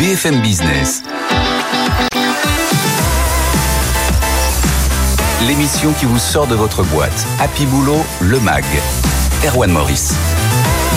BFM Business. L'émission qui vous sort de votre boîte. Happy Boulot, le MAG. Erwan Maurice.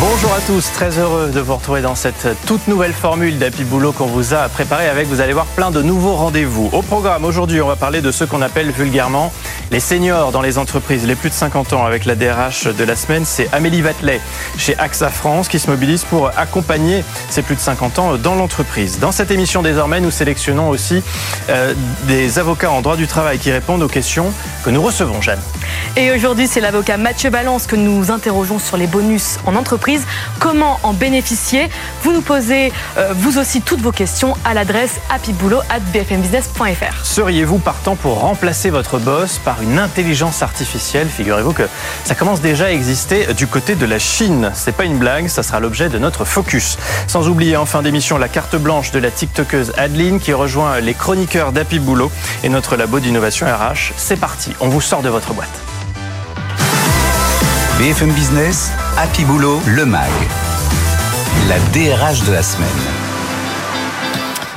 Bonjour à tous, très heureux de vous retrouver dans cette toute nouvelle formule d'Happy Boulot qu'on vous a préparée avec, vous allez voir, plein de nouveaux rendez-vous. Au programme, aujourd'hui, on va parler de ce qu'on appelle vulgairement les seniors dans les entreprises, les plus de 50 ans avec la DRH de la semaine, c'est Amélie Vatelet chez AXA France qui se mobilise pour accompagner ces plus de 50 ans dans l'entreprise. Dans cette émission désormais, nous sélectionnons aussi euh, des avocats en droit du travail qui répondent aux questions que nous recevons, Jeanne. Et aujourd'hui, c'est l'avocat Mathieu Balance que nous interrogeons sur les bonus en entreprise. Comment en bénéficier? Vous nous posez, euh, vous aussi, toutes vos questions à l'adresse happyboulot.bfmbusiness.fr. Seriez-vous partant pour remplacer votre boss par une intelligence artificielle? Figurez-vous que ça commence déjà à exister du côté de la Chine. C'est pas une blague, ça sera l'objet de notre focus. Sans oublier en fin d'émission la carte blanche de la TikTokeuse Adeline qui rejoint les chroniqueurs d'Happy Boulot et notre labo d'innovation RH. C'est parti, on vous sort de votre boîte. BFM Business, Happy Boulot, le MAG. La DRH de la semaine.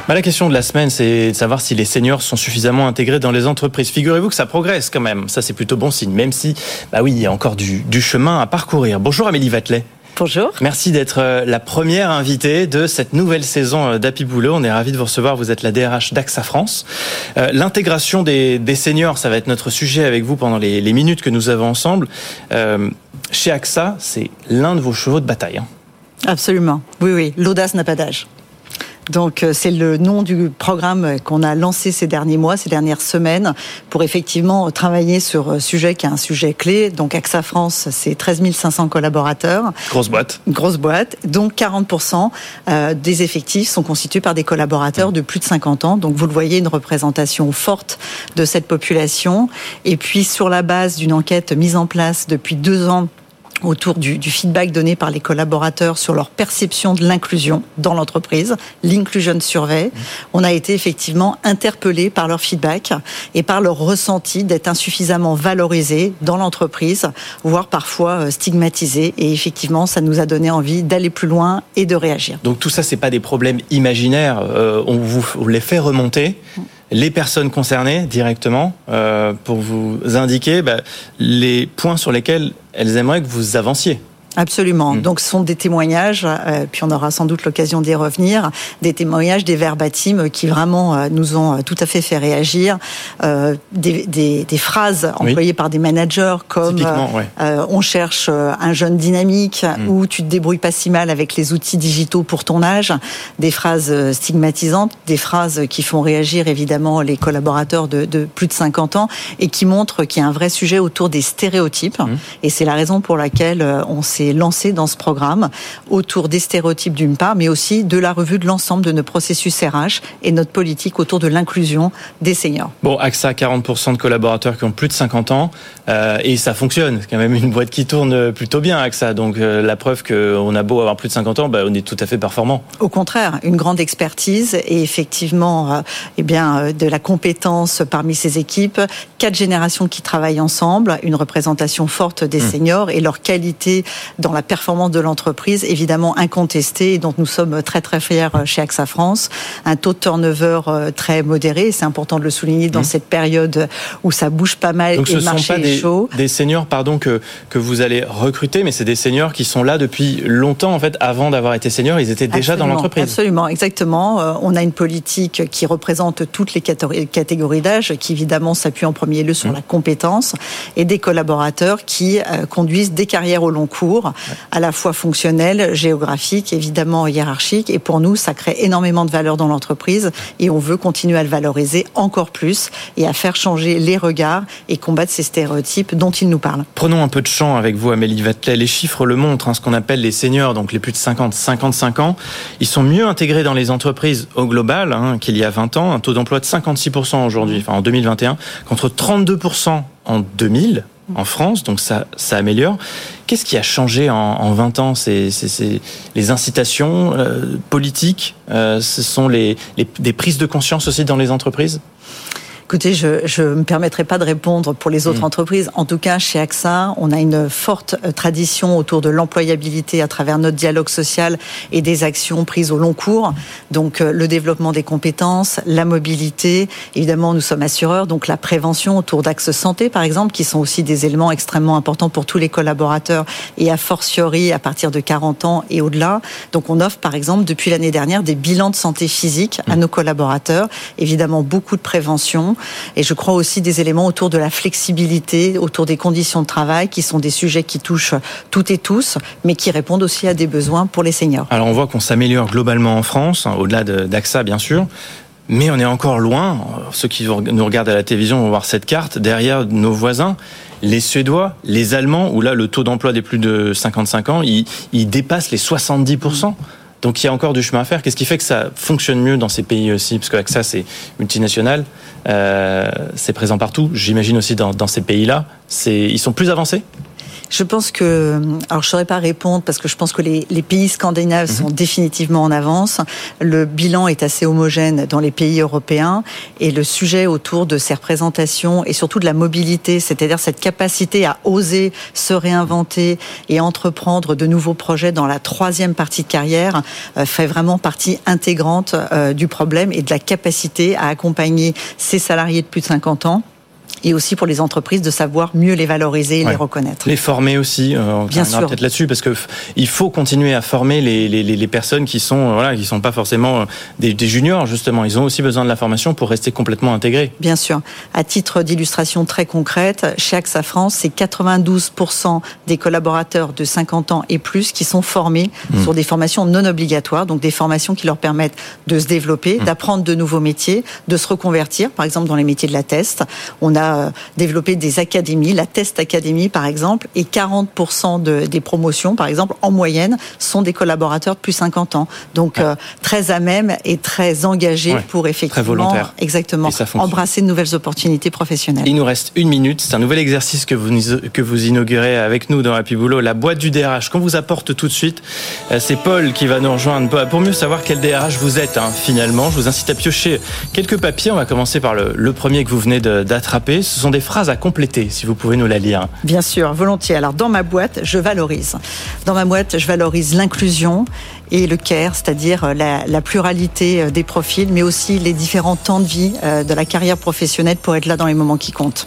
Bah, la question de la semaine, c'est de savoir si les seniors sont suffisamment intégrés dans les entreprises. Figurez-vous que ça progresse quand même. Ça, c'est plutôt bon signe, même si, bah oui, il y a encore du, du chemin à parcourir. Bonjour Amélie Vatelet. Bonjour. Merci d'être euh, la première invitée de cette nouvelle saison euh, d'Happy Boulot. On est ravis de vous recevoir. Vous êtes la DRH d'AXA France. Euh, l'intégration des, des, seniors, ça va être notre sujet avec vous pendant les, les minutes que nous avons ensemble. Euh, chez AXA, c'est l'un de vos chevaux de bataille. Hein. Absolument. Oui, oui. L'audace n'a pas d'âge. Donc euh, c'est le nom du programme qu'on a lancé ces derniers mois, ces dernières semaines, pour effectivement travailler sur un sujet qui est un sujet clé. Donc AXA France, c'est 13 500 collaborateurs. Grosse boîte. Grosse boîte. Donc 40% euh, des effectifs sont constitués par des collaborateurs de plus de 50 ans. Donc vous le voyez, une représentation forte de cette population. Et puis sur la base d'une enquête mise en place depuis deux ans autour du, feedback donné par les collaborateurs sur leur perception de l'inclusion dans l'entreprise, l'Inclusion Survey. On a été effectivement interpellés par leur feedback et par leur ressenti d'être insuffisamment valorisés dans l'entreprise, voire parfois stigmatisés. Et effectivement, ça nous a donné envie d'aller plus loin et de réagir. Donc tout ça, c'est pas des problèmes imaginaires. Euh, on vous on les fait remonter les personnes concernées directement euh, pour vous indiquer bah, les points sur lesquels elles aimeraient que vous avanciez. Absolument. Mmh. Donc, ce sont des témoignages, euh, puis on aura sans doute l'occasion d'y revenir, des témoignages, des verbatims qui vraiment euh, nous ont tout à fait fait réagir, euh, des, des, des, phrases employées oui. par des managers comme ouais. on cherche un jeune dynamique mmh. ou tu te débrouilles pas si mal avec les outils digitaux pour ton âge, des phrases stigmatisantes, des phrases qui font réagir évidemment les collaborateurs de, de plus de 50 ans et qui montrent qu'il y a un vrai sujet autour des stéréotypes. Mmh. Et c'est la raison pour laquelle on s'est lancé dans ce programme autour des stéréotypes d'une part, mais aussi de la revue de l'ensemble de nos processus RH et notre politique autour de l'inclusion des seniors. Bon, AXA, 40% de collaborateurs qui ont plus de 50 ans, euh, et ça fonctionne. C'est quand même une boîte qui tourne plutôt bien, AXA. Donc euh, la preuve qu'on a beau avoir plus de 50 ans, bah, on est tout à fait performant. Au contraire, une grande expertise et effectivement, euh, eh bien, de la compétence parmi ces équipes, quatre générations qui travaillent ensemble, une représentation forte des mmh. seniors et leur qualité dans la performance de l'entreprise, évidemment incontesté et dont nous sommes très très fiers chez AXA France. Un taux de turnover très modéré, c'est important de le souligner dans mmh. cette période où ça bouge pas mal Donc et ce le marché sont pas des, chaud. des seniors pardon, que, que vous allez recruter, mais c'est des seniors qui sont là depuis longtemps en fait, avant d'avoir été seniors, ils étaient déjà absolument, dans l'entreprise. Absolument, exactement. Euh, on a une politique qui représente toutes les catégories d'âge, qui évidemment s'appuie en premier lieu sur mmh. la compétence, et des collaborateurs qui euh, conduisent des carrières au long cours, à la fois fonctionnelles, géographiques, évidemment hiérarchiques. Et pour nous, ça crée énormément de valeur dans l'entreprise et on veut continuer à le valoriser encore plus et à faire changer les regards et combattre ces stéréotypes dont il nous parle. Prenons un peu de champ avec vous, Amélie Vatelet. Les chiffres le montrent, hein, ce qu'on appelle les seniors, donc les plus de 50, 55 ans. Ils sont mieux intégrés dans les entreprises au global hein, qu'il y a 20 ans. Un taux d'emploi de 56% aujourd'hui, enfin en 2021, contre 32% en 2000 en France, donc ça, ça améliore. Qu'est-ce qui a changé en, en 20 ans? C'est les incitations euh, politiques, euh, ce sont les, les, des prises de conscience aussi dans les entreprises? Écoutez, je ne me permettrai pas de répondre pour les autres mm. entreprises. En tout cas, chez AXA, on a une forte euh, tradition autour de l'employabilité à travers notre dialogue social et des actions prises au long cours. Donc, euh, le développement des compétences, la mobilité. Évidemment, nous sommes assureurs, donc la prévention autour d'axes santé, par exemple, qui sont aussi des éléments extrêmement importants pour tous les collaborateurs et a fortiori à partir de 40 ans et au-delà. Donc, on offre, par exemple, depuis l'année dernière, des bilans de santé physique à mm. nos collaborateurs. Évidemment, beaucoup de prévention et je crois aussi des éléments autour de la flexibilité, autour des conditions de travail, qui sont des sujets qui touchent toutes et tous, mais qui répondent aussi à des besoins pour les seniors. Alors on voit qu'on s'améliore globalement en France, hein, au-delà d'AXA bien sûr. Mais on est encore loin. Ceux qui nous regardent à la télévision vont voir cette carte derrière nos voisins. Les Suédois, les Allemands, où là le taux d'emploi des plus de 55 ans, il, il dépasse les 70%. Donc il y a encore du chemin à faire. Qu'est-ce qui fait que ça fonctionne mieux dans ces pays aussi? Parce que AXA, c'est multinational, euh, c'est présent partout. J'imagine aussi dans, dans ces pays-là. Ils sont plus avancés? Je pense que, alors je saurais pas répondre parce que je pense que les, les pays scandinaves sont mhm. définitivement en avance. Le bilan est assez homogène dans les pays européens et le sujet autour de ces représentations et surtout de la mobilité, c'est-à-dire cette capacité à oser se réinventer et entreprendre de nouveaux projets dans la troisième partie de carrière euh, fait vraiment partie intégrante euh, du problème et de la capacité à accompagner ces salariés de plus de 50 ans et aussi pour les entreprises de savoir mieux les valoriser et les reconnaître. Les former aussi, euh, bien sûr. Peut-être là-dessus parce que il faut continuer à former les, les, les personnes qui sont voilà qui sont pas forcément euh, des, des, juniors justement. Ils ont aussi besoin de la formation pour rester complètement intégrés. Bien sûr. À titre d'illustration très concrète, chez AXA France, c'est 92% des collaborateurs de 50 ans et plus qui sont formés mmh. sur des formations non obligatoires, donc des formations qui leur permettent de se développer, mmh. d'apprendre de nouveaux métiers, de se reconvertir, par exemple dans les métiers de la test. On a euh, développer des académies, la Test Academy par exemple, et 40% de, des promotions, par exemple, en moyenne, sont des collaborateurs de plus de 50 ans. Donc euh, très à même et très engagés pour effectivement, exactement, embrasser de nouvelles opportunités professionnelles. Il nous reste une minute. C'est un nouvel exercice que vous que vous inaugurez avec nous dans Happy Boulot, la boîte du DRH qu'on vous apporte tout de suite. Euh, c'est Paul qui va nous rejoindre pour mieux savoir quel DRH vous êtes hein, finalement. Je vous incite à piocher quelques papiers. On va commencer par le, le premier que vous venez d'attraper ce sont des phrases à compléter, si vous pouvez nous la lire. Bien sûr, volontiers. Alors, dans ma boîte, je valorise. Dans ma boîte, je valorise l'inclusion et le care, c'est-à-dire la, pluralité euh, des profils, mais aussi les différents temps de vie euh, de la carrière professionnelle pour être là dans les moments qui comptent.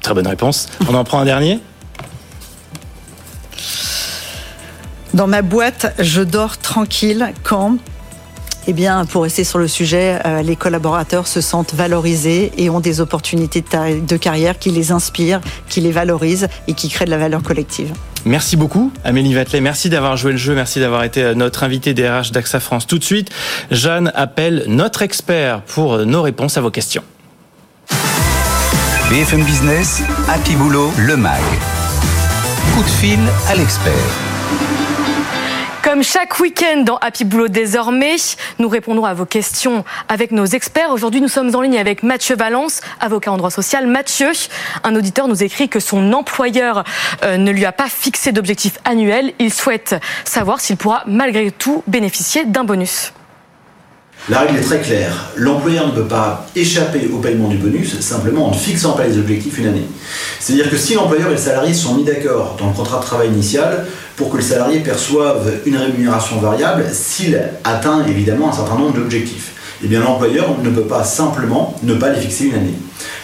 Très bonne réponse. On en prend un dernier? Dans ma boîte, je dors tranquille quand eh bien, pour rester sur le sujet, euh, les collaborateurs se sentent valorisés et ont des opportunités de, carrière qui les inspirent, qui les valorisent et qui créent de la valeur collective. Merci beaucoup, Amélie Vatelet. Merci d'avoir joué le jeu. Merci d'avoir été euh, notre invité DRH d'AXA France. Tout de suite, Jeanne appelle notre expert pour euh, nos réponses à vos questions. BFM Business, Happy Boulot, le MAG. Coup de fil à l'expert. Comme chaque week-end dans Happy Boulot désormais, nous répondrons à vos questions avec nos experts. Aujourd'hui, nous sommes en ligne avec Mathieu Valence, avocat en droit social. Mathieu, un auditeur nous écrit que son employeur euh, ne lui a pas fixé d'objectif annuel. Il souhaite savoir s'il pourra malgré tout bénéficier d'un bonus. La règle est très claire. L'employeur ne peut pas échapper au paiement du bonus simplement en ne fixant pas les objectifs une année. C'est-à-dire que si l'employeur et le salarié sont mis d'accord dans le contrat de travail initial pour que le salarié perçoive une rémunération variable s'il atteint évidemment un certain nombre d'objectifs, eh bien l'employeur ne peut pas simplement ne pas les fixer une année.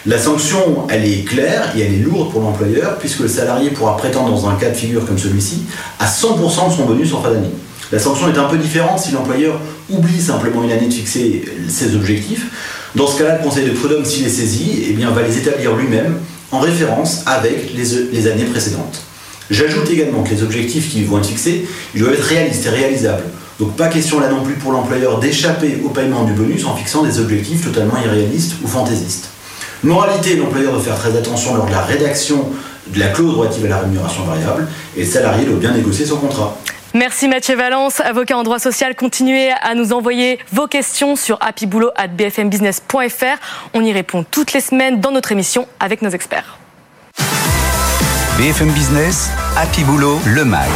La sanction, elle est claire et elle est lourde pour l'employeur puisque le salarié pourra prétendre dans un cas de figure comme celui-ci à 100% de son bonus en fin d'année. La sanction est un peu différente si l'employeur oublie simplement une année de fixer ses objectifs. Dans ce cas-là, le Conseil de prud'homme, s'il est saisi, eh va les établir lui-même en référence avec les, années précédentes. J'ajoute également que les objectifs qui vont être fixés, ils doivent être réalistes et réalisables. Donc pas question là non plus pour l'employeur d'échapper au paiement du bonus en fixant des objectifs totalement irréalistes ou fantaisistes. Moralité, l'employeur doit faire très attention lors de la rédaction de la clause relative à la rémunération variable et le salarié doit bien négocier son contrat. Merci Mathieu Valence, avocat en droit social. Continuez à nous envoyer vos questions sur happyboulot@bfmbusiness.fr. On y répond toutes les semaines dans notre émission avec nos experts. BFM Business, Happy Boulot, le MAG.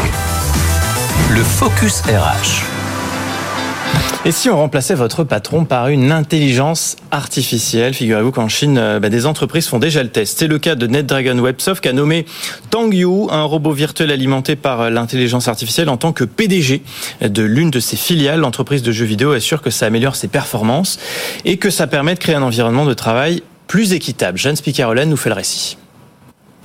Le Focus RH. Et si on remplaçait votre patron par une intelligence artificielle? Figurez-vous qu'en Chine, euh, bah, des entreprises font déjà le test. C'est le cas de NetDragon Websoft qui a nommé Tang Yu, un robot virtuel alimenté par euh, l'intelligence artificielle en tant que PDG de l'une de ses filiales. L'entreprise de jeux vidéo assure que ça améliore ses performances et que ça permet de créer un environnement de travail plus équitable. Jeanne Spicarolène nous fait le récit.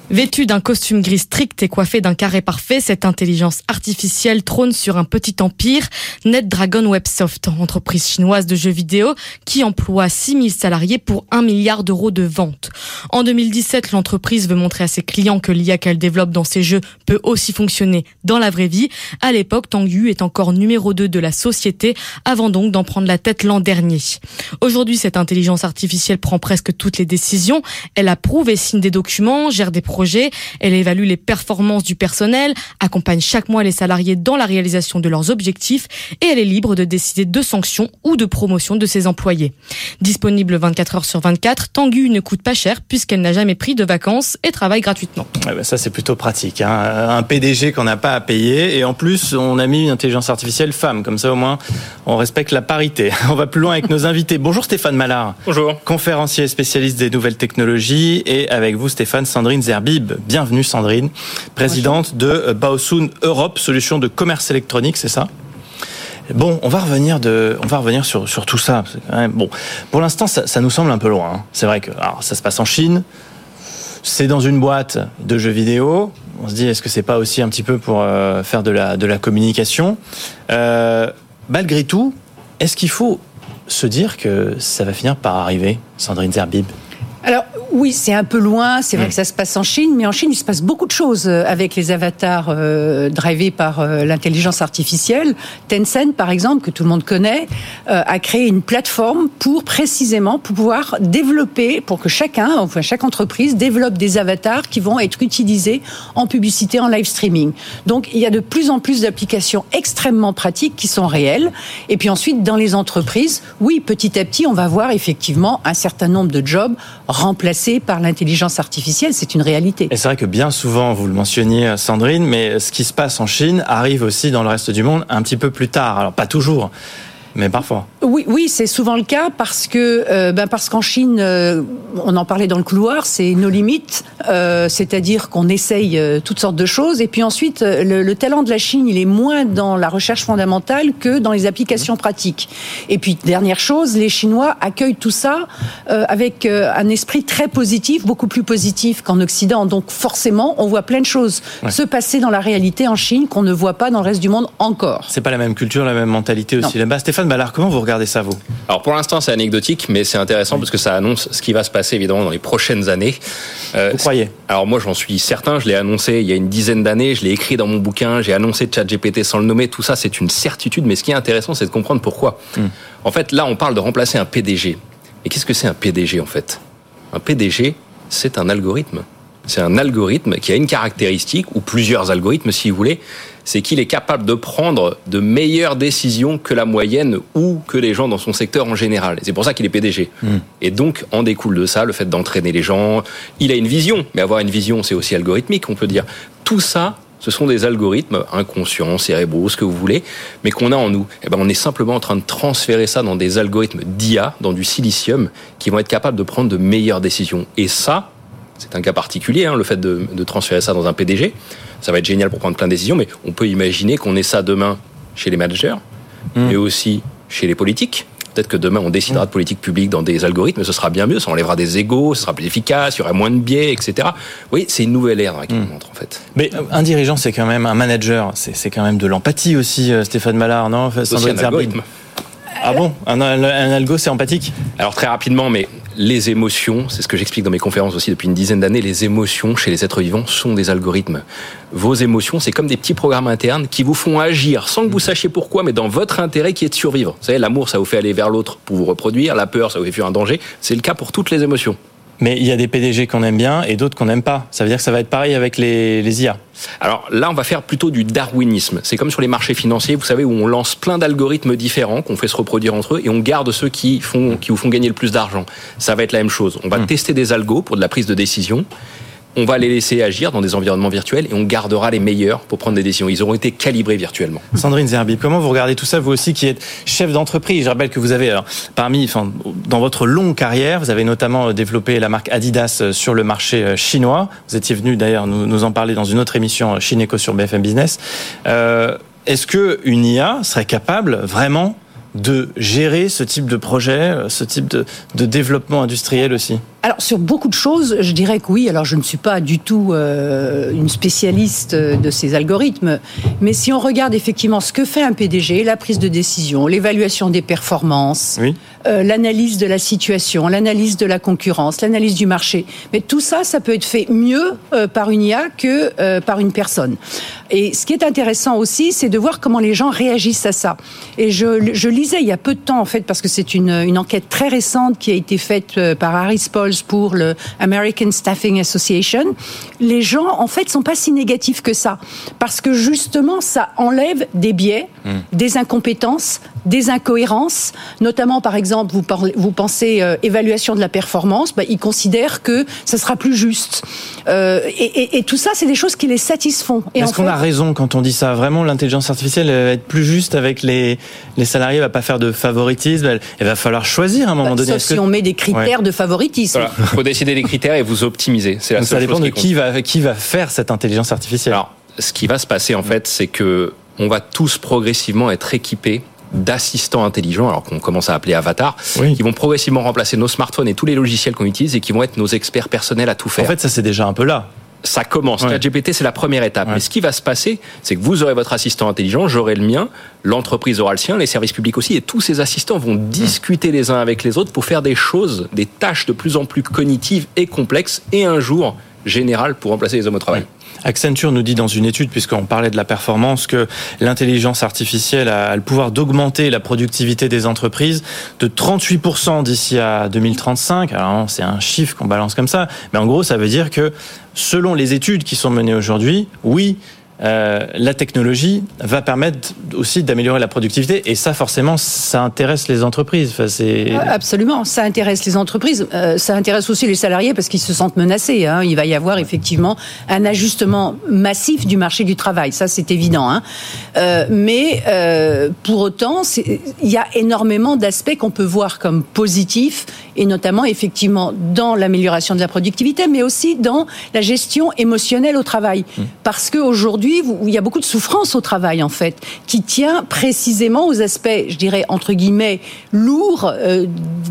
Vêtu d'un costume gris strict et coiffé d'un carré parfait, cette intelligence artificielle trône sur un petit empire, NetDragon Websoft, entreprise chinoise de jeux vidéo qui emploie 6000 salariés pour 1 milliard d'euros de ventes. En 2017, l'entreprise veut montrer à ses clients que l'IA qu'elle développe dans ses jeux peut aussi fonctionner dans la vraie vie. À l'époque, Tang Yu est encore numéro 2 de la société avant donc d'en prendre la tête l'an dernier. Aujourd'hui, cette intelligence artificielle prend presque toutes les décisions. Elle approuve et signe des documents, gère des elle évalue les performances du personnel, accompagne chaque mois les salariés dans la réalisation de leurs objectifs et elle est libre de décider de sanctions ou de promotion de ses employés. Disponible 24 heures sur 24, Tangu ne coûte pas cher puisqu'elle n'a jamais pris de vacances et travaille gratuitement. Ben ça c'est plutôt pratique. Hein. Un PDG qu'on n'a pas à payer et en plus on a mis une intelligence artificielle femme. Comme ça au moins on respecte la parité. On va plus loin avec nos invités. Bonjour Stéphane Mallard. Bonjour. Conférencier spécialiste des nouvelles technologies et avec vous Stéphane Sandrine Zerbi Bienvenue Sandrine, présidente de euh, Baosun Europe, solution de commerce électronique, c'est ça? Bon, on va revenir de, on va revenir sur, sur tout ça. bon, pour l'instant, ça, nous semble un peu loin. Hein. C'est vrai que ça se passe en Chine. C'est dans une boîte de jeux vidéo. On se dit, est-ce que c'est pas aussi un petit peu pour euh, faire de la, de la communication? Euh, Malgré tout, est-ce qu'il faut se dire que ça va finir par arriver, Sandrine Zerbib? Alors oui, c'est un peu loin. C'est vrai mm. que ça se passe en Chine, mais en Chine, il se passe beaucoup de choses euh, avec les avatars euh, drivés par euh, l'intelligence artificielle. Tencent, par exemple, que tout le monde connaît, euh, a créé une plateforme pour précisément pouvoir développer, pour que chacun, enfin chaque entreprise, développe des avatars qui vont être utilisés en publicité, en live streaming. Donc il y a de plus en plus d'applications extrêmement pratiques qui sont réelles. Et puis ensuite, dans les entreprises, oui, petit à petit, on va voir effectivement un certain nombre de jobs remplacés par l'intelligence artificielle. C'est une réalité. Et c'est vrai que bien souvent, vous le mentionniez, Sandrine, mais ce qui se passe en Chine arrive aussi dans le reste du monde un petit peu plus tard. Alors pas toujours mais parfois. Oui, oui, c'est souvent le cas parce que, euh, ben parce qu'en Chine, euh, on en parlait dans le couloir, c'est nos limites, euh, c'est-à-dire qu'on essaye toutes sortes de choses, et puis ensuite, le, talent de la Chine, il est moins dans la recherche fondamentale que dans les applications pratiques. Et puis dernière chose, les Chinois accueillent tout ça avec un esprit très positif, beaucoup plus positif qu'en Occident. Donc forcément, on voit plein de choses se passer dans la réalité en Chine qu'on ne voit pas dans le reste du monde encore. C'est pas la même culture, la même mentalité aussi là-bas. Stéphane alors comment vous regardez ça, vous? Alors pour l'instant, c'est anecdotique, mais c'est intéressant parce que ça annonce ce qui va se passer évidemment dans les prochaines années. Euh, vous croyez? Alors moi, j'en suis certain. Je l'ai annoncé il y a une dizaine d'années. Je l'ai écrit dans mon bouquin. J'ai annoncé ChatGPT sans le nommer. Tout ça, c'est une certitude. Mais ce qui est intéressant, c'est de comprendre pourquoi. Hmm. En fait, là, on parle de remplacer un PDG. Et qu'est-ce que c'est un PDG en fait? Un PDG, c'est un algorithme. C'est un algorithme qui a une caractéristique, ou plusieurs algorithmes si vous voulez, c'est qu'il est capable de prendre de meilleures décisions que la moyenne ou que les gens dans son secteur en général. C'est pour ça qu'il est PDG. Hmm. Et donc, en découle de ça le fait d'entraîner les gens. Il a une vision, mais avoir une vision, c'est aussi algorithmique, on peut dire. Tout ça, ce sont des algorithmes inconscients, cérébraux, ce que vous voulez, mais qu'on a en nous. Eh ben, on est simplement en train de transférer ça dans des algorithmes d'IA, dans du silicium, qui vont être capables de prendre de meilleures décisions. Et ça, c'est un cas particulier, hein, le fait de, de, transférer ça dans un PDG ça va être génial pour prendre plein de décisions, mais on peut imaginer qu'on ait ça demain chez les managers, mais hmm. aussi chez les politiques. Peut-être que demain, on décidera de politique publique dans des algorithmes, ce sera bien mieux, ça enlèvera des égaux, ce sera plus efficace, il y aura moins de biais, etc. Oui, c'est une nouvelle ère dans laquelle hmm. on entre, en fait. Mais euh, un dirigeant, c'est quand même un manager, c'est quand même de l'empathie aussi, euh, Stéphane Mallard, non? C'est un algorithme. Ah bon? Un, un, algo, c'est empathique? Alors très rapidement, mais les émotions, c'est ce que j'explique dans mes conférences aussi depuis une dizaine d'années, les émotions chez les êtres vivants sont des algorithmes. Vos émotions, c'est comme des petits programmes internes qui vous font agir sans que vous sachiez pourquoi, mais dans votre intérêt qui est de survivre. Vous savez, l'amour, ça vous fait aller vers l'autre pour vous reproduire, la peur, ça vous fait fuir un danger. C'est le cas pour toutes les émotions. Mais il y a des PDG qu'on aime bien et d'autres qu'on n'aime pas. Ça veut dire que ça va être pareil avec les, les IA. Alors là, on va faire plutôt du darwinisme. C'est comme sur les marchés financiers, vous savez, où on lance plein d'algorithmes différents qu'on fait se reproduire entre eux et on garde ceux qui, font, qui vous font gagner le plus d'argent. Ça va être la même chose. On va hmm. tester des algos pour de la prise de décision on va les laisser agir dans des environnements virtuels et on gardera les meilleurs pour prendre des décisions. Ils auront été calibrés virtuellement. Sandrine Zerbi, comment vous regardez tout ça, vous aussi qui êtes chef d'entreprise? Je rappelle que vous avez, alors, parmi, dans votre longue carrière, vous avez notamment développé la marque Adidas sur le marché chinois. Vous étiez venu d'ailleurs nous, en parler dans une autre émission Chineco sur BFM Business. Euh, Est-ce que une IA serait capable vraiment de gérer ce type de projet, ce type de développement industriel aussi? Alors sur beaucoup de choses, je dirais que oui. Alors je ne suis pas du tout euh, une spécialiste de ces algorithmes, mais si on regarde effectivement ce que fait un PDG, la prise de décision, l'évaluation des performances, oui. euh, l'analyse de la situation, l'analyse de la concurrence, l'analyse du marché, mais tout ça, ça peut être fait mieux euh, par une IA que euh, par une personne. Et ce qui est intéressant aussi, c'est de voir comment les gens réagissent à ça. Et je, je, lisais il y a peu de temps en fait, parce que c'est une, une enquête très récente qui a été faite euh, par Harris Pour le American Staffing Association, les gens en fait sont pas si négatifs que ça parce que justement ça enlève des biais, mmh. des incompétences, des incohérences, notamment par exemple vous, parlez, vous pensez euh, évaluation de la performance, bah, ils considèrent que ça sera plus juste euh, et, et, et, tout ça c'est des choses qui les satisfont. Est-ce qu'on a raison quand on dit ça? Vraiment l'intelligence artificielle va être plus juste avec les, les salariés, va pas faire de favoritisme, elle, elle va falloir choisir à un moment bah, donné. Sauf si que... on met des critères ouais. de favoritisme. Voilà. Il faut décider des critères et vous optimiser. C'est la Donc seule ça dépend chose de qui qui va, qui va faire cette intelligence artificielle. Alors, ce qui va se passer en fait, c'est que on va tous progressivement être équipés d'assistants intelligents, alors qu'on commence à appeler avatars, oui. qui vont progressivement remplacer nos smartphones et tous les logiciels qu'on utilise et qui vont être nos experts personnels à tout faire. En fait, ça c'est déjà un peu là ça commence. Ouais. GPT, c'est la première étape. Ouais. Mais ce qui va se passer, c'est que vous aurez votre assistant intelligent, j'aurai le mien, l'entreprise aura le sien, les services publics aussi, et tous ces assistants vont discuter les uns avec les autres pour faire des choses, des tâches de plus en plus cognitives et complexes, et un jour général pour remplacer les hommes au travail. Ouais. Accenture nous dit dans une étude, puisqu'on parlait de la performance, que l'intelligence artificielle a le pouvoir d'augmenter la productivité des entreprises de 38% d'ici à 2035. Alors c'est un chiffre qu'on balance comme ça, mais en gros ça veut dire que selon les études qui sont menées aujourd'hui, oui, euh, la technologie va permettre aussi d'améliorer la productivité et ça forcément ça intéresse les entreprises. Enfin, c'est absolument ça intéresse les entreprises, euh, ça intéresse aussi les salariés parce qu'ils se sentent menacés. Hein. Il va y avoir effectivement un ajustement massif du marché du travail, ça c'est évident. Hein. Euh, mais pour autant, il y a énormément d'aspects qu'on peut voir comme positifs et notamment effectivement dans l'amélioration de la productivité, mais aussi dans la gestion émotionnelle au travail, mmh. Qu'aujourd'hui il y a beaucoup de souffrance au travail, en fait, qui tient précisément aux aspects, je dirais, entre guillemets, lourds euh,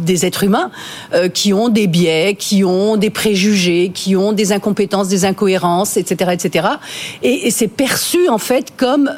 des êtres humains, euh, qui ont des biais, qui ont des préjugés, qui ont des incompétences, des incohérences, etc., etc. Et, et c'est perçu, en fait, comme...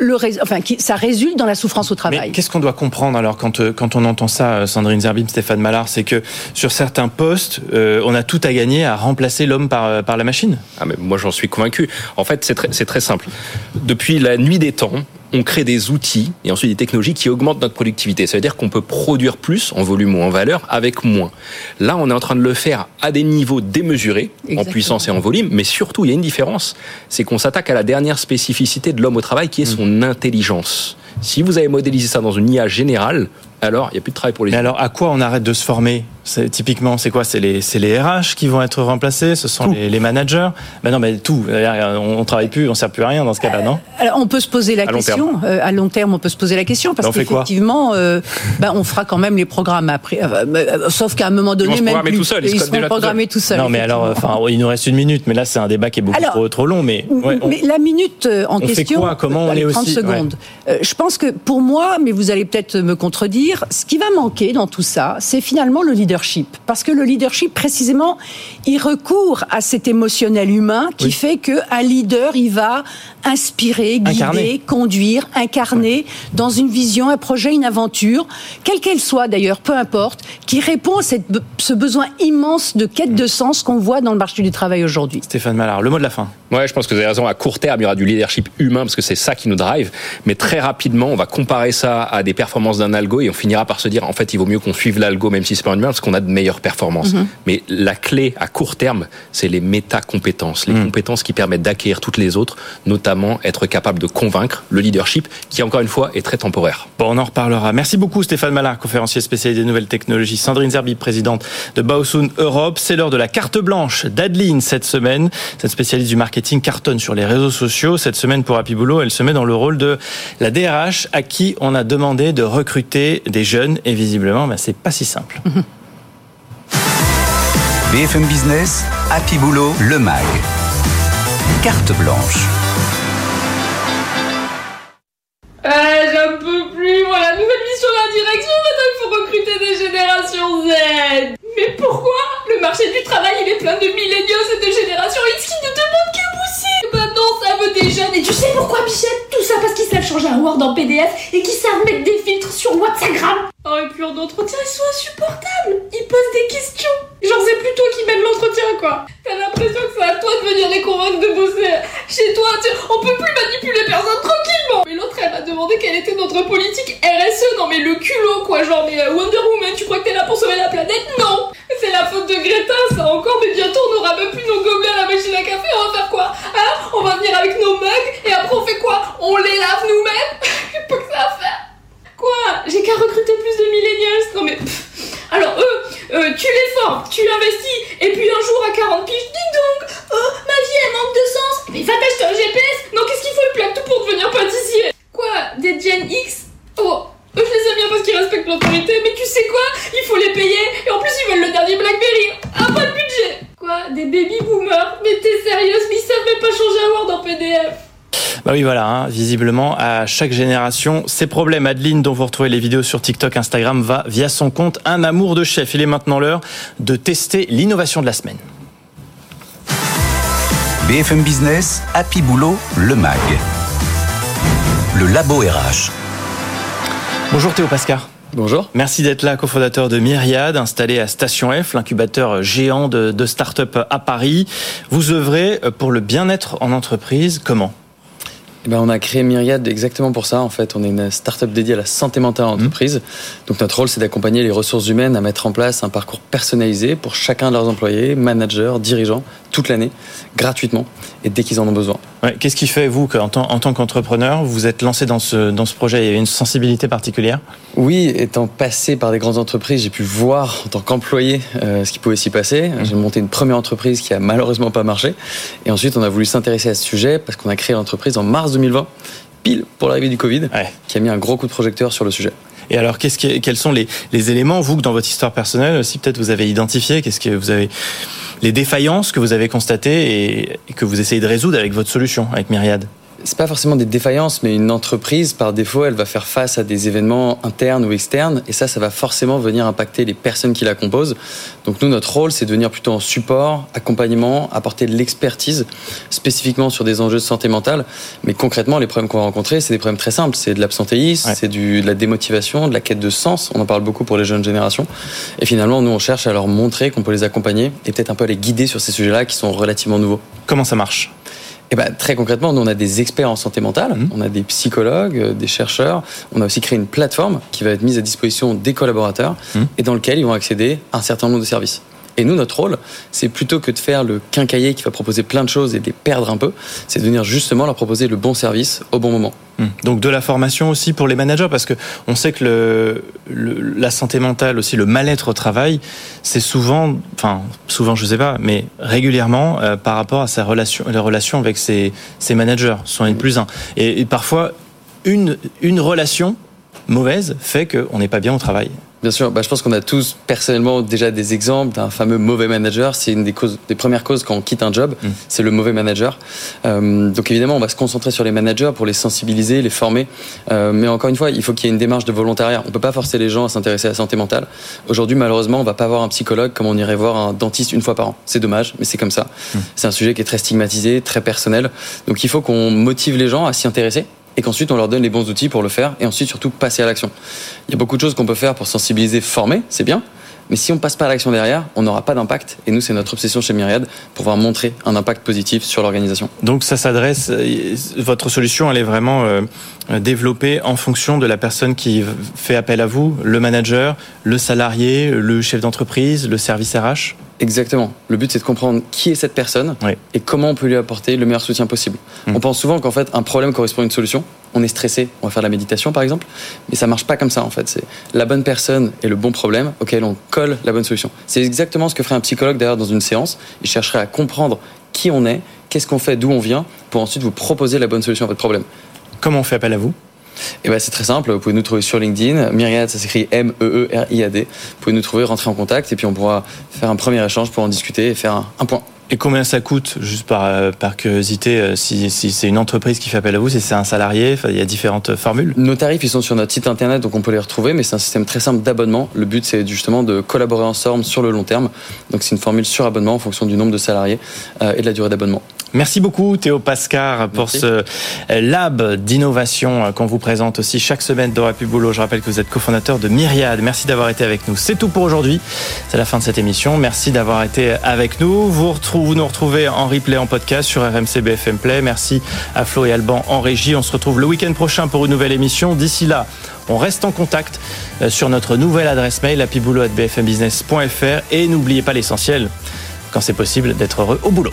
Euh, le, enfin, qui, ça résulte dans la souffrance au travail. Mais qu'est-ce qu'on doit comprendre alors quand, euh, quand on entend ça, Sandrine Zerbib, Stéphane Mallard C'est que sur certains postes, euh, on a tout à gagner à remplacer l'homme par, euh, par la machine? Ah, mais Moi, j'en suis convaincu. En fait, c'est très, très simple. Depuis la nuit des temps, on crée des outils et ensuite des technologies qui augmentent notre productivité. Ça veut dire qu'on peut produire plus en volume ou en valeur avec moins. Là, on est en train de le faire à des niveaux démesurés, Exactement. en puissance et en volume, mais surtout, il y a une différence, c'est qu'on s'attaque à la dernière spécificité de l'homme au travail qui est son intelligence. Si vous avez modélisé ça dans une IA générale, alors il n'y a plus de travail pour les Mais alors, à quoi on arrête de se former Typiquement, c'est quoi C'est les, les RH qui vont être remplacés Ce sont les, les, managers Ben non, mais tout. On ne travaille plus, on ne sert plus à rien dans ce cas-là, non Alors, on peut se poser la à question. Long euh, à long terme, on peut se poser la question parce qu'effectivement, euh, ben, on fera quand même les programmes après. Euh, sauf qu'à un moment donné, ils même plus, tout seul, ils, ils seront programmés tout seuls. Non, mais alors, enfin, il nous reste une minute, mais là, c'est un débat qui est beaucoup alors, trop, trop long. Mais, ouais, on, mais la minute en on question, fait quoi? Comment on est 30 aussi secondes. Ouais. je pense que pour moi, mais vous allez peut-être me contredire, ce qui va manquer dans tout ça, c'est finalement le leadership, parce que le leadership, précisément, il recourt à cet émotionnel humain qui oui. fait qu'un leader, il va inspirer, guider, incarner. conduire, incarner oui. dans une vision, un projet, une aventure, quelle qu'elle soit d'ailleurs, peu importe, qui répond à cette, ce besoin immense de quête de sens qu'on voit dans le marché du travail aujourd'hui. Stéphane Mallard, le mot de la fin. Ouais, je pense que vous avez raison. À court terme, il y aura du leadership humain parce que c'est ça qui nous drive. Mais très rapidement, on va comparer ça à des performances d'un algo et finira par se dire en fait il vaut mieux qu'on suive l'algo même si c'est pas une parce qu'on a de meilleures performances. Mhm. Mais la clé à court terme, c'est les méta-compétences, les mhm. compétences qui permettent d'acquérir toutes les autres, notamment être capable de convaincre le leadership qui encore une fois est très temporaire. Bon, on en reparlera. Merci beaucoup Stéphane Malard, conférencier spécialisé des nouvelles technologies. Sandrine Zerbi, présidente de Baosun Europe. C'est l'heure de la carte blanche d'Adeline cette semaine. Cette spécialiste du marketing cartonne sur les réseaux sociaux. Cette semaine pour Happy Boulot, elle se met dans le rôle de la DRH à qui on a demandé de recruter des jeunes et visiblement, ben, c'est pas si simple. BFM Business, Happy Boulot, le MAG. Carte blanche. Euh, j'en peux plus, voilà, nouvelle mission à la direction, maintenant il faut recruter des générations Z. Mais pourquoi? Le marché du travail il est plein de milléniaux et de générations X qui ne demandent qu'à bousser. Maintenant ça veut des jeunes. Et tu sais pourquoi Bichette? Un Word en PDF et qu'ils savent mettre des filtres sur WhatsApp. Oh et puis en entretien ils sont insupportables. Ils posent des questions. Genre c'est plutôt qui mène l'entretien quoi. T'as l'impression que c'est à toi de venir les convaincre de bosser chez toi. On peut plus manipuler personne tranquillement. Mais l'autre elle m'a demandé quelle était notre politique RSE. Non mais le culot quoi. Genre mais euh, Wonder Woman tu crois que t'es là pour sauver la planète? Non C'est la faute de Greta ça encore. Mais bientôt on aura même plus nos gobelets à la machine à café. On va faire quoi? Hein? On va venir avec nos mugs et après on fait quoi? On les lave nous-mêmes? Pas que ça à faire Quoi? J'ai qu'à recruter plus de millennials Non mais... Alors eux, euh, tu les formes, tu investis, et puis un jour à 40 piges, dis donc, oh, ma vie elle manque de sens. Mais va t'acheter un GPS Non, qu'est-ce qu'il faut le plaque tout pour devenir pâtissier? Quoi? Des Gen X? Oh, eux je les aime bien parce qu'ils respectent l'autorité, mais tu sais quoi? Il faut les payer, et en plus ils veulent le dernier Blackberry. Ah, pas de budget. Quoi? Des baby boomers? Mais t'es sérieuse? Mais ils savent même pas changer un Word en PDF bah oui, voilà, hein. visiblement, à chaque génération, ses problèmes. Adeline, dont vous retrouvez les vidéos sur TikTok, Instagram, va via son compte Un amour de chef. Il est maintenant l'heure de tester l'innovation de la semaine. BFM Business, Happy Boulot, le MAG. Le Labo RH. Bonjour Théo Pascal. Bonjour. Merci d'être là, cofondateur de Myriad, installé à Station F, l'incubateur géant de, de start-up à Paris. Vous œuvrez pour le bien-être en entreprise. Comment? Eh ben, on a créé Myriad exactement pour ça. En fait, on est une start-up dédiée à la santé mentale en mmh. entreprise. Donc, notre rôle, c'est d'accompagner les ressources humaines à mettre en place un parcours personnalisé pour chacun de leurs employés, managers, dirigeants, toute l'année, gratuitement et dès qu'ils en ont besoin. Qu'est-ce qui fait, vous, qu'en tant, en tant qu'entrepreneur, vous êtes lancé dans ce, dans ce projet? Il y avait une sensibilité particulière? Oui, étant passé par des grandes entreprises, j'ai pu voir en tant qu'employé euh, ce qui pouvait s'y passer. Mmh. J'ai monté une première entreprise qui a malheureusement pas marché. Et ensuite, on a voulu s'intéresser à ce sujet parce qu'on a créé l'entreprise en mars 2020, pile pour l'arrivée du Covid, qui a mis un gros coup de projecteur sur le sujet. Et alors, qu'est-ce quels sont les, les, éléments, vous, que dans votre histoire personnelle aussi, peut-être vous avez identifié Qu'est-ce que vous avez les défaillances que vous avez constatées et, que vous essayez de résoudre avec votre solution, avec Myriad? C'est pas forcément des défaillances, mais une entreprise, par défaut, elle va faire face à des événements internes ou externes, et ça, ça va forcément venir impacter les personnes qui la composent. Donc nous, notre rôle, c'est de venir plutôt en support, accompagnement, apporter de l'expertise, spécifiquement sur des enjeux de santé mentale. Mais concrètement, les problèmes qu'on va rencontrer, c'est des problèmes très simples. C'est de l'absentéisme, c'est de la démotivation, de la quête de sens. On en parle beaucoup pour les jeunes générations. Et finalement, nous, on cherche à leur montrer qu'on peut les accompagner et peut-être un peu les guider sur ces sujets-là qui sont relativement nouveaux. Comment ça marche? Eh ben, très concrètement, nous, on a des experts en santé mentale, mmh. on a des psychologues, euh, des chercheurs. On a aussi créé une plateforme qui va être mise à disposition des collaborateurs mmh. et dans lequel ils vont accéder à un certain nombre de services. Et nous, notre rôle, c'est plutôt que de faire le quincailler qui va proposer plein de choses et de les perdre un peu, c'est de venir justement leur proposer le bon service au bon moment. Hum. Donc de la formation aussi pour les managers, parce que on sait que la santé mentale aussi, le mal-être au travail, c'est souvent, enfin souvent je sais pas, mais régulièrement euh, par rapport à sa relation, les relations avec ses, managers, sont les plus un. Et, et parfois une, une relation mauvaise fait qu'on n'est pas bien au travail. Bien sûr, bah, je pense qu'on a tous personnellement déjà des exemples d'un fameux mauvais manager. C'est une des, causes, des premières causes quand on quitte un job, mm. c'est le mauvais manager. Euh, donc évidemment, on va se concentrer sur les managers pour les sensibiliser, les former. Euh, mais encore une fois, il faut qu'il y ait une démarche de volontariat. On peut pas forcer les gens à s'intéresser à la santé mentale. Aujourd'hui, malheureusement, on va pas voir un psychologue comme on irait voir un dentiste une fois par an. C'est dommage, mais c'est comme ça. Mm. C'est un sujet qui est très stigmatisé, très personnel. Donc il faut qu'on motive les gens à s'y intéresser et qu'ensuite on leur donne les bons outils pour le faire et ensuite surtout passer à l'action. Il y a beaucoup de choses qu'on peut faire pour sensibiliser, former, c'est bien, Mais si on passe pas à l'action derrière, on n'aura pas d'impact. Et nous, c'est notre obsession chez Myriad pouvoir montrer un impact positif sur l'organisation. Donc ça s'adresse, euh, votre solution, elle est vraiment euh, développée en fonction de la personne qui fait appel à vous, le manager, le salarié, le chef d'entreprise, le service RH Exactement. Le but, c'est de comprendre qui est cette personne Oui. et comment on peut lui apporter le meilleur soutien possible. Mm. On pense souvent qu'en fait, un problème correspond à une solution. On est stressé, on va faire de la méditation par exemple, mais ça marche pas comme ça en fait. C'est la bonne personne et le bon problème auquel on colle la bonne solution. C'est exactement ce que ferait un psychologue d'ailleurs dans une séance. Il chercherait à comprendre qui on est, qu'est-ce qu'on fait, d'où on vient, pour ensuite vous proposer la bonne solution à votre problème. Comment on fait appel à vous? Et ben c'est très simple, vous pouvez nous trouver sur LinkedIn. Myriad, ça s'écrit M-E-E-R-I-A-D. Vous pouvez nous trouver, rentrer en contact et puis on pourra faire un premier échange pour en discuter et faire un, un point. Et combien ça coûte, juste par, euh, par curiosité, euh, si, si c'est une entreprise qui fait appel à vous, si c'est un salarié, il y a différentes formules? Nos tarifs, ils sont sur notre site internet, donc on peut les retrouver, mais c'est un système très simple d'abonnement. Le but, c'est justement de collaborer ensemble sur le long terme. Donc c'est une formule sur abonnement en fonction du nombre de salariés euh, et de la durée d'abonnement. Merci beaucoup Théo Pascar pour Merci. ce euh, lab d'innovation euh, qu'on vous présente aussi chaque semaine dans Happy Boulot. Je rappelle que vous êtes cofondateur de Myriad. Merci d'avoir été avec nous. C'est tout pour aujourd'hui. C'est la fin de cette émission. Merci d'avoir été avec nous. Vous, retrouvez, vous nous retrouvez en replay en podcast sur RMC BFM Play. Merci à Flo et Alban en régie. On se retrouve le week-end prochain pour une nouvelle émission. D'ici là, on reste en contact euh, sur notre nouvelle adresse mail happyboulot@bfmbusiness.fr et n'oubliez pas l'essentiel quand c'est possible d'être heureux au boulot.